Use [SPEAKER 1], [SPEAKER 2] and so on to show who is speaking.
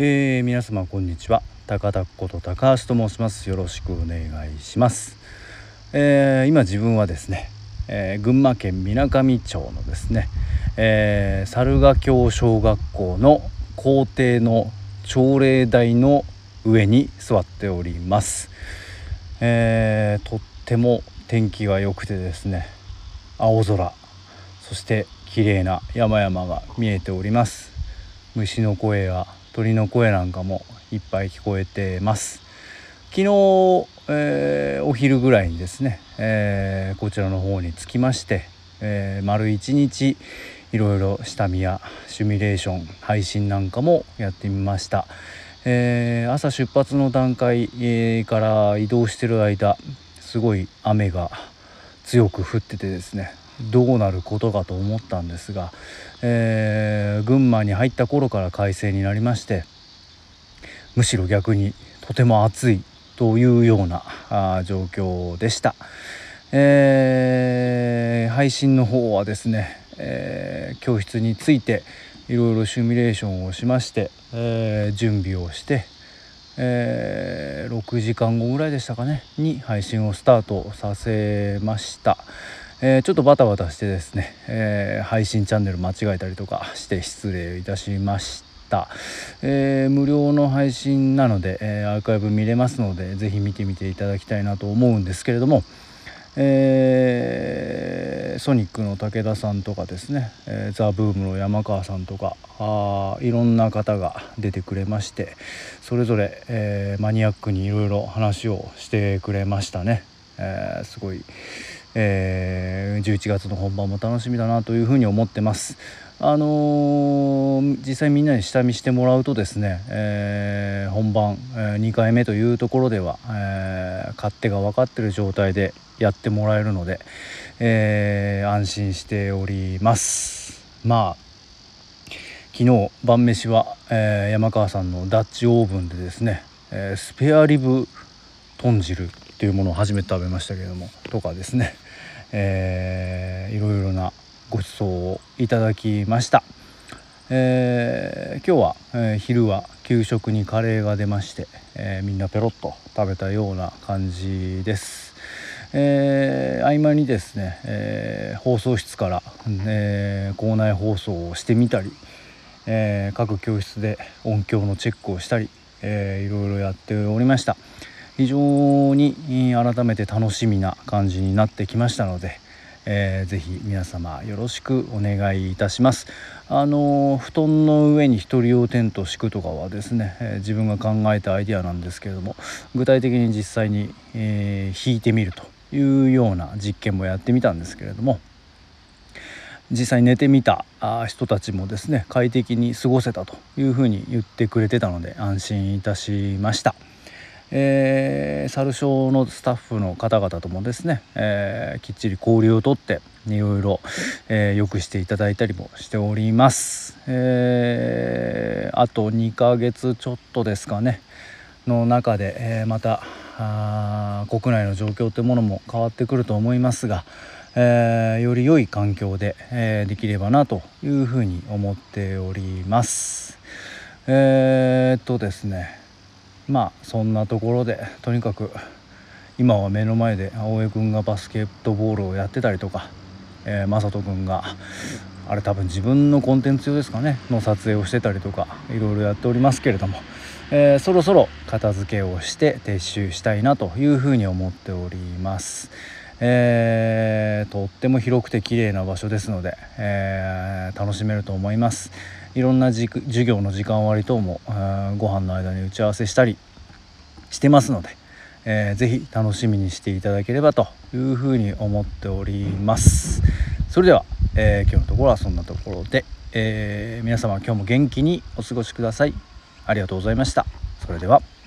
[SPEAKER 1] えー、皆様こんにちは。高田こと高橋と申します。よろしくお願いします、えー、今自分はですね、えー、群馬県水上町のですね、えー、猿ヶ京小学校の校庭の朝礼台の上に座っております、えー、とっても天気が良くてですね青空そして綺麗な山々が見えております。虫の声や鳥の声なんかもいっぱい聞こえてます。昨日、えー、お昼ぐらいにですね、えー、こちらの方に着きまして、えー、丸一日いろいろ下見やシミュレーション配信なんかもやってみました、えー、朝出発の段階、から移動してる間すごい雨が強く降っててですねどうなることかと思ったんですが、えー、群馬に入った頃から快晴になりましてむしろ逆にとても暑いというようなあ状況でした、えー、配信の方はですね、えー、教室についていろいろシミュレーションをしまして、え準備をしてえー、6時間後ぐらいでしたかねに配信をスタートさせました、えー、ちょっとバタバタしてですね、えー、配信チャンネル間違えたりとかして失礼いたしました、えー、無料の配信なので、えアーカイブ見れますので是非見てみていただきたいなと思うんですけれども、えー、ソニックの武田さんとかですね、えー、ザ・ブームの山川さんとかあいろんな方が出てくれましてそれぞれ、えー、マニアックにいろいろ話をしてくれましたね、えすごいえー、11月の本番も楽しみだなというふうに思ってます。あのー、実際みんなに下見してもらうとですね、えー、本番、え2回目というところでは、え勝手が分かってる状態でやってもらえるので、え安心しております。まあ昨日晩飯は、え山川さんのダッチオーブンでですね、えスペアリブ豚汁っていうものを初めて食べましたけどもとかですね。えー、いろいろなご馳走をいただきました、えー、今日は、えー、昼は給食にカレーが出まして、えー、みんなペロッと食べたような感じです、えー、合間にですね、えー、放送室から、えー、校内放送をしてみたり、えー、各教室で音響のチェックをしたり、えー、いろいろやっておりました。非常に改めて楽しみな感じになってきましたので、えー、ぜひ皆様よろしくお願いいたしますあの布団の上に一人用テント敷くとかはですね、え、自分が考えたアイデアなんですけれども具体的に実際に、えー、引いてみるというような実験もやってみたんですけれども実際寝てみた人たちもですね快適に過ごせたというふうに言ってくれてたので安心いたしました。えー、猿小のスタッフの方々ともですね、えー、きっちり交流をとっていろいろ、えー、よくしていただいたりもしております、えー、あと2ヶ月ちょっとですかねの中で、えー、またあ国内の状況というものも変わってくると思いますが、えー、より良い環境で、えー、できればなというふうに思っております。えー、っとですねまあそんなところでとにかく今は目の前で青江君がバスケットボールをやってたりとか、えー、正人君があれ多分自分のコンテンツ用ですかねの撮影をしてたりとかいろいろやっておりますけれども、えー、そろそろ片付けをして撤収したいなというふうに思っております。えー、とっても広くて綺麗な場所ですので、えー、楽しめると思います。いろんな授業の時間割等も、えー、ご飯の間に打ち合わせしたりしてますので、えー、ぜひ楽しみにしていただければというふうに思っております。それでは、えー、今日のところはそんなところで、えー、皆様今日も元気にお過ごしください。ありがとうございました。それでは。